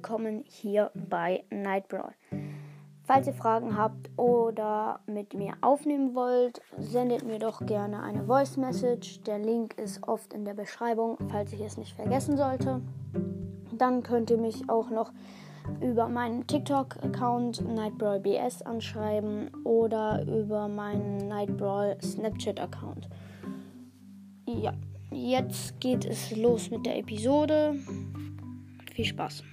willkommen hier bei Nightbrawl. Falls ihr Fragen habt oder mit mir aufnehmen wollt, sendet mir doch gerne eine Voice Message. Der Link ist oft in der Beschreibung, falls ich es nicht vergessen sollte. Dann könnt ihr mich auch noch über meinen TikTok-Account NightBrawlBS anschreiben oder über meinen Nightbrawl Snapchat-Account. Ja, jetzt geht es los mit der Episode. Viel Spaß.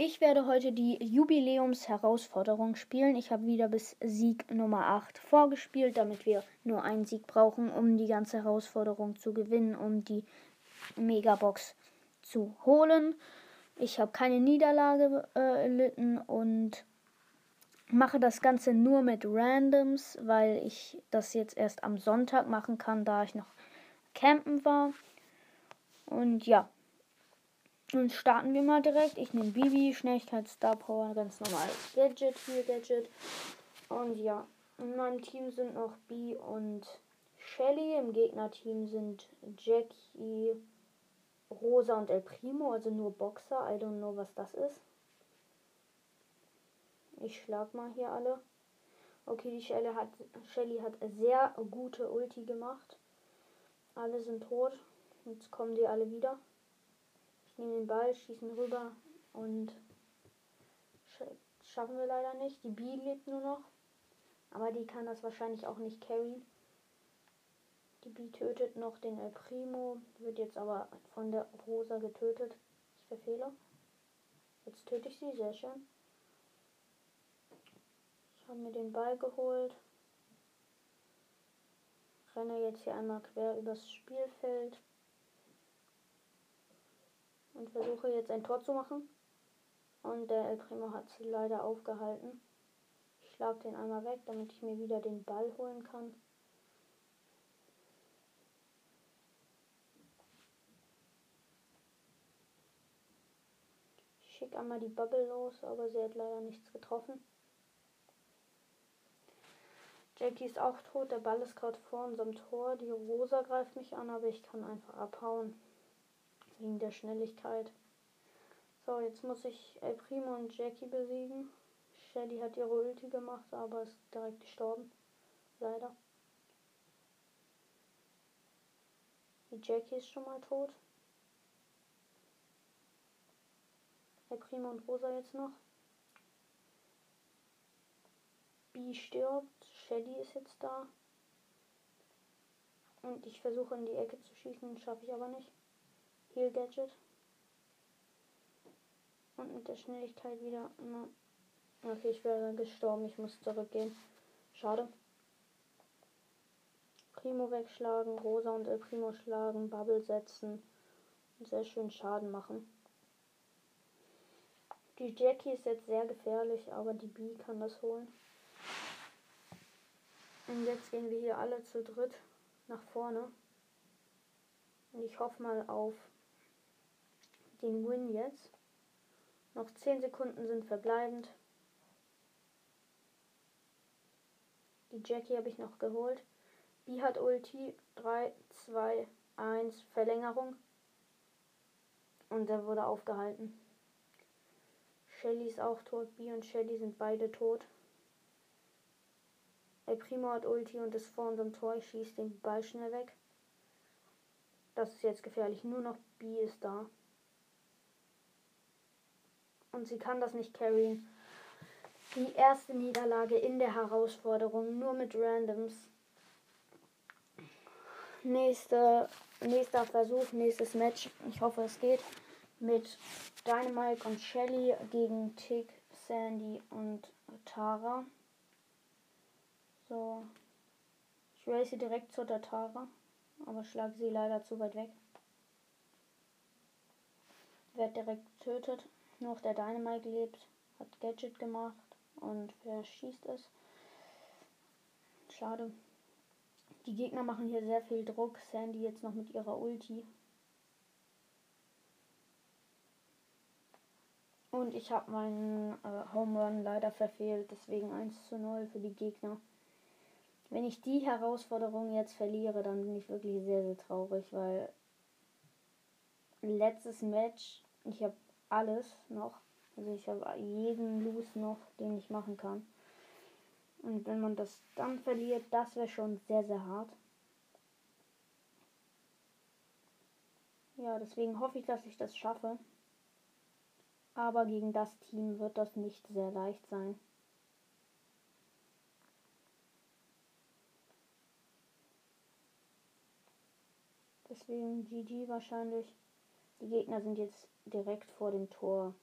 Ich werde heute die Jubiläumsherausforderung spielen. Ich habe wieder bis Sieg Nummer 8 vorgespielt, damit wir nur einen Sieg brauchen, um die ganze Herausforderung zu gewinnen, um die Megabox zu holen. Ich habe keine Niederlage äh, erlitten und mache das Ganze nur mit Randoms, weil ich das jetzt erst am Sonntag machen kann, da ich noch campen war. Und ja. Nun starten wir mal direkt. Ich nehme Bibi, Schnelligkeit, Star Power, ganz normales Gadget, hier Gadget. Und ja, in meinem Team sind noch B und Shelly. Im Gegnerteam sind Jackie, Rosa und El Primo, also nur Boxer. I don't know, was das ist. Ich schlag mal hier alle. Okay, die Shelly hat, Shelly hat sehr gute Ulti gemacht. Alle sind tot. Jetzt kommen die alle wieder. Ich nehme den Ball, schießen rüber und schaffen wir leider nicht. Die B lebt nur noch. Aber die kann das wahrscheinlich auch nicht carryen. Die B tötet noch den El Primo, wird jetzt aber von der Rosa getötet. Ich verfehle. Jetzt töte ich sie, sehr schön. Ich habe mir den Ball geholt. Renne jetzt hier einmal quer übers Spielfeld. Und versuche jetzt ein Tor zu machen. Und der El Primo hat sie leider aufgehalten. Ich schlage den einmal weg, damit ich mir wieder den Ball holen kann. Ich schicke einmal die Bubble los, aber sie hat leider nichts getroffen. Jackie ist auch tot, der Ball ist gerade vor unserem Tor. Die Rosa greift mich an, aber ich kann einfach abhauen. Wegen der Schnelligkeit. So, jetzt muss ich El Primo und Jackie besiegen. Shelly hat ihre Ulti gemacht, aber ist direkt gestorben. Leider. Die Jackie ist schon mal tot. El Primo und Rosa jetzt noch. B stirbt. Shelly ist jetzt da. Und ich versuche in die Ecke zu schießen, schaffe ich aber nicht. Heal Gadget. Und mit der Schnelligkeit wieder. Okay, ich wäre gestorben. Ich muss zurückgehen. Schade. Primo wegschlagen, Rosa und El Primo schlagen, Bubble setzen und sehr schön Schaden machen. Die Jackie ist jetzt sehr gefährlich, aber die B kann das holen. Und jetzt gehen wir hier alle zu dritt nach vorne. Und ich hoffe mal auf den Win jetzt. Noch 10 Sekunden sind verbleibend. Die Jackie habe ich noch geholt. B hat Ulti. 3, 2, 1, Verlängerung. Und er wurde aufgehalten. Shelly ist auch tot. B und Shelly sind beide tot. El Primo hat Ulti und ist vor unserem Tor. Ich schieße den Ball schnell weg. Das ist jetzt gefährlich. Nur noch B ist da. Und sie kann das nicht carryen. Die erste Niederlage in der Herausforderung. Nur mit Randoms. Nächste, nächster Versuch, nächstes Match. Ich hoffe, es geht. Mit Dynamite und Shelly gegen Tick, Sandy und Tara. So. Ich race direkt zur Tatara, aber schlage sie leider zu weit weg. Wird direkt getötet. Nur der Dynamite lebt, hat Gadget gemacht und verschießt es. Schade. Die Gegner machen hier sehr viel Druck. Sandy jetzt noch mit ihrer Ulti. Und ich habe meinen äh, Home Run leider verfehlt, deswegen 1 zu 0 für die Gegner. Wenn ich die Herausforderung jetzt verliere, dann bin ich wirklich sehr, sehr traurig, weil letztes Match. Ich habe alles noch. Also ich habe jeden Loose noch, den ich machen kann. Und wenn man das dann verliert, das wäre schon sehr, sehr hart. Ja, deswegen hoffe ich, dass ich das schaffe. Aber gegen das Team wird das nicht sehr leicht sein. Deswegen GG wahrscheinlich. Die Gegner sind jetzt direkt vor dem Tor.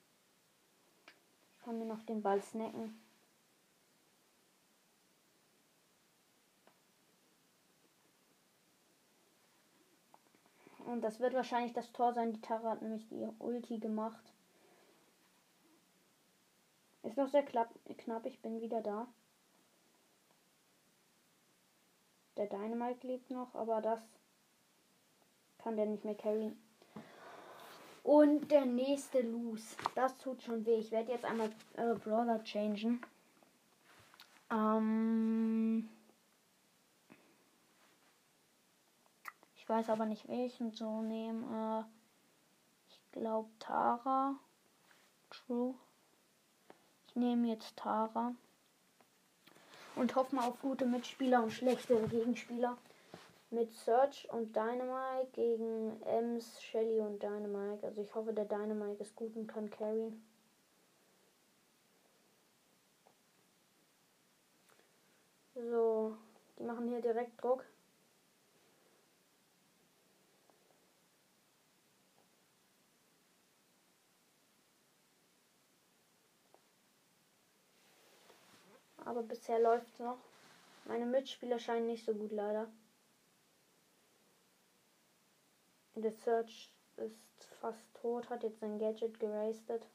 Ich kann mir noch den Ball snacken. Und das wird wahrscheinlich das Tor sein. Die Tara hat nämlich die Ulti gemacht. Ist noch sehr knapp. Ich bin wieder da. Der Dynamite lebt noch, aber das kann der nicht mehr carryen. Und der nächste Loose. Das tut schon weh. Ich werde jetzt einmal äh, Brawler changen. Ähm ich weiß aber nicht welchen zu nehmen. Äh ich glaube Tara. True. Ich nehme jetzt Tara. Und hoffe mal auf gute Mitspieler und schlechtere Gegenspieler. Mit Search und Dynamite gegen Ems, Shelly und Dynamite. Also ich hoffe, der Dynamite ist gut und kann carryen. So, die machen hier direkt Druck. Aber bisher läuft es noch. Meine Mitspieler scheinen nicht so gut leider. Der Search ist fast tot, hat jetzt sein Gadget gerastet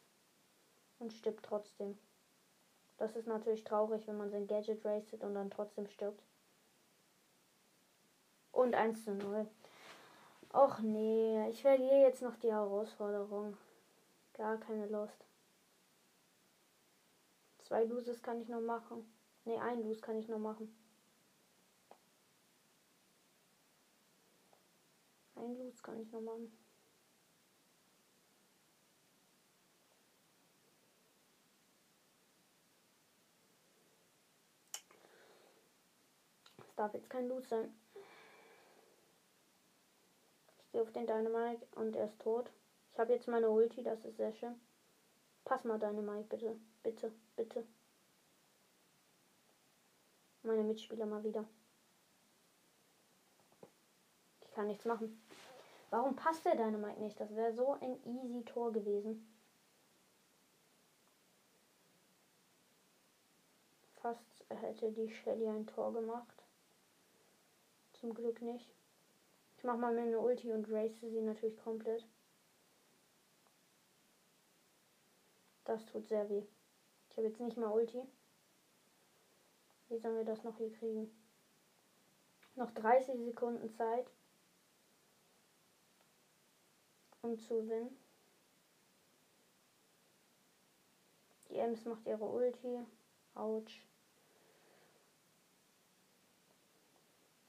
und stirbt trotzdem. Das ist natürlich traurig, wenn man sein Gadget rastet und dann trotzdem stirbt. Und 1 zu 0. Och nee, ich verliere jetzt noch die Herausforderung. Gar keine Lust. Zwei Loses kann ich noch machen. Ne, ein Lose kann ich noch machen. Ein Lose kann ich noch machen. Es darf jetzt kein Loot sein. Ich gehe auf den Dynamite und er ist tot. Ich habe jetzt meine Ulti, das ist sehr schön. Pass mal Dynamite, bitte. Bitte, bitte. Meine Mitspieler mal wieder. Ich kann nichts machen. Warum passt der Dynamite nicht? Das wäre so ein easy Tor gewesen. Fast hätte die Shelly ein Tor gemacht. Zum Glück nicht. Ich mache mal meine Ulti und race sie natürlich komplett. Das tut sehr weh. Ich habe jetzt nicht mal Ulti. Wie sollen wir das noch hier kriegen? Noch 30 Sekunden Zeit um zu gewinnen. Die Ems macht ihre Ulti. Autsch.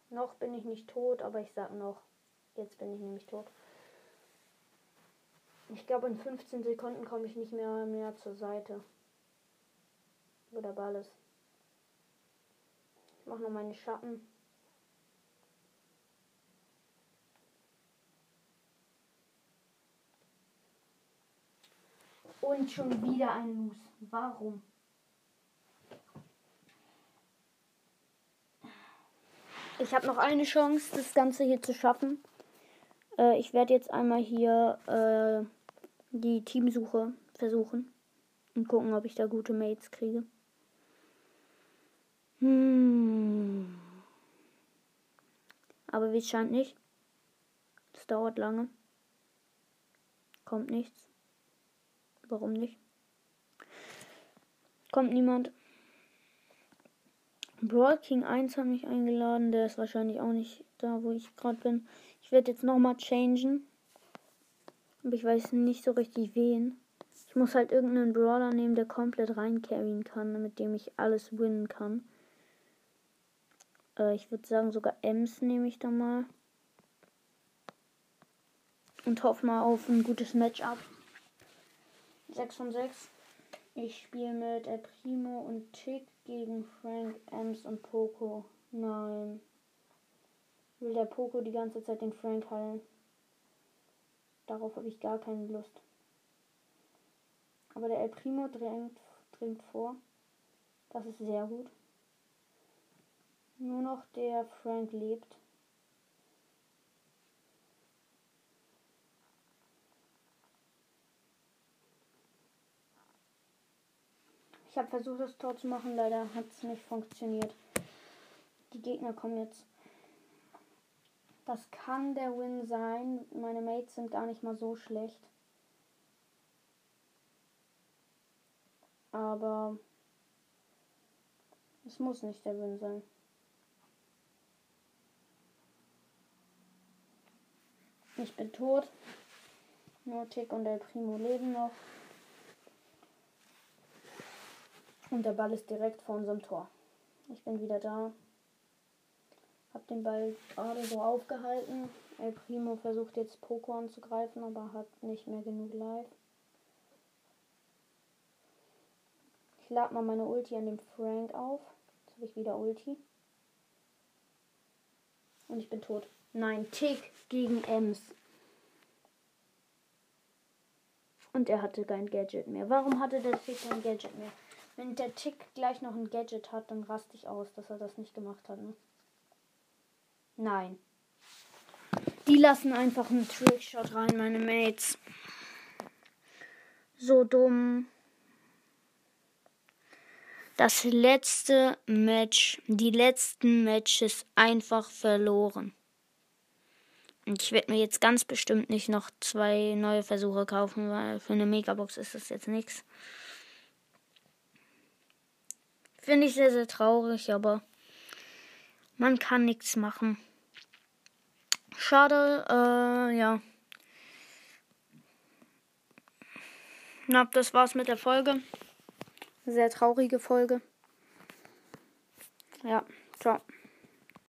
Noch bin ich nicht tot, aber ich sag noch. Jetzt bin ich nämlich tot. Ich glaube, in 15 Sekunden komme ich nicht mehr, mehr zur Seite. Wo der Ball ist. Ich mache noch meine Schatten. Und schon wieder ein Loose. Warum? Ich habe noch eine Chance, das Ganze hier zu schaffen. Äh, ich werde jetzt einmal hier äh, die Teamsuche versuchen und gucken, ob ich da gute Mates kriege. Hm. Aber wie es scheint nicht. Das dauert lange. Kommt nichts. Warum nicht? Kommt niemand. Brawl King 1 hat mich eingeladen. Der ist wahrscheinlich auch nicht da, wo ich gerade bin. Ich werde jetzt nochmal changen. Aber ich weiß nicht so richtig wen. Ich muss halt irgendeinen Brawler nehmen, der komplett reincarryen kann, mit dem ich alles winnen kann. Äh, ich würde sagen, sogar Ems nehme ich da mal. und hoffe mal auf ein gutes Matchup. 6 von 6. Ich spiele mit El Primo und Tick gegen Frank, Ems und Poco. Nein. Will der Poco die ganze Zeit den Frank heilen? Darauf habe ich gar keine Lust. Aber der El Primo drängt, dringt vor. Das ist sehr gut. Nur noch der Frank lebt. Ich habe versucht, das Tor zu machen, leider hat es nicht funktioniert. Die Gegner kommen jetzt. Das kann der Win sein. Meine Mates sind gar nicht mal so schlecht. Aber es muss nicht der Win sein. Ich bin tot. Nur Tick und El Primo leben noch. Und der Ball ist direkt vor unserem Tor. Ich bin wieder da. Hab den Ball gerade so aufgehalten. El Primo versucht jetzt Poco anzugreifen, aber hat nicht mehr genug Life. Ich lade mal meine Ulti an dem Frank auf. Jetzt habe ich wieder Ulti. Und ich bin tot. Nein, Tick gegen Ems. Und er hatte kein Gadget mehr. Warum hatte der Tick kein Gadget mehr? Wenn der Tick gleich noch ein Gadget hat, dann raste ich aus, dass er das nicht gemacht hat. Ne? Nein. Die lassen einfach einen Trickshot rein, meine Mates. So dumm. Das letzte Match, die letzten Matches einfach verloren. Und ich werde mir jetzt ganz bestimmt nicht noch zwei neue Versuche kaufen, weil für eine Megabox ist das jetzt nichts. Finde ich sehr, sehr traurig, aber man kann nichts machen. Schade, äh, ja. Na, das war's mit der Folge. Sehr traurige Folge. Ja, ciao.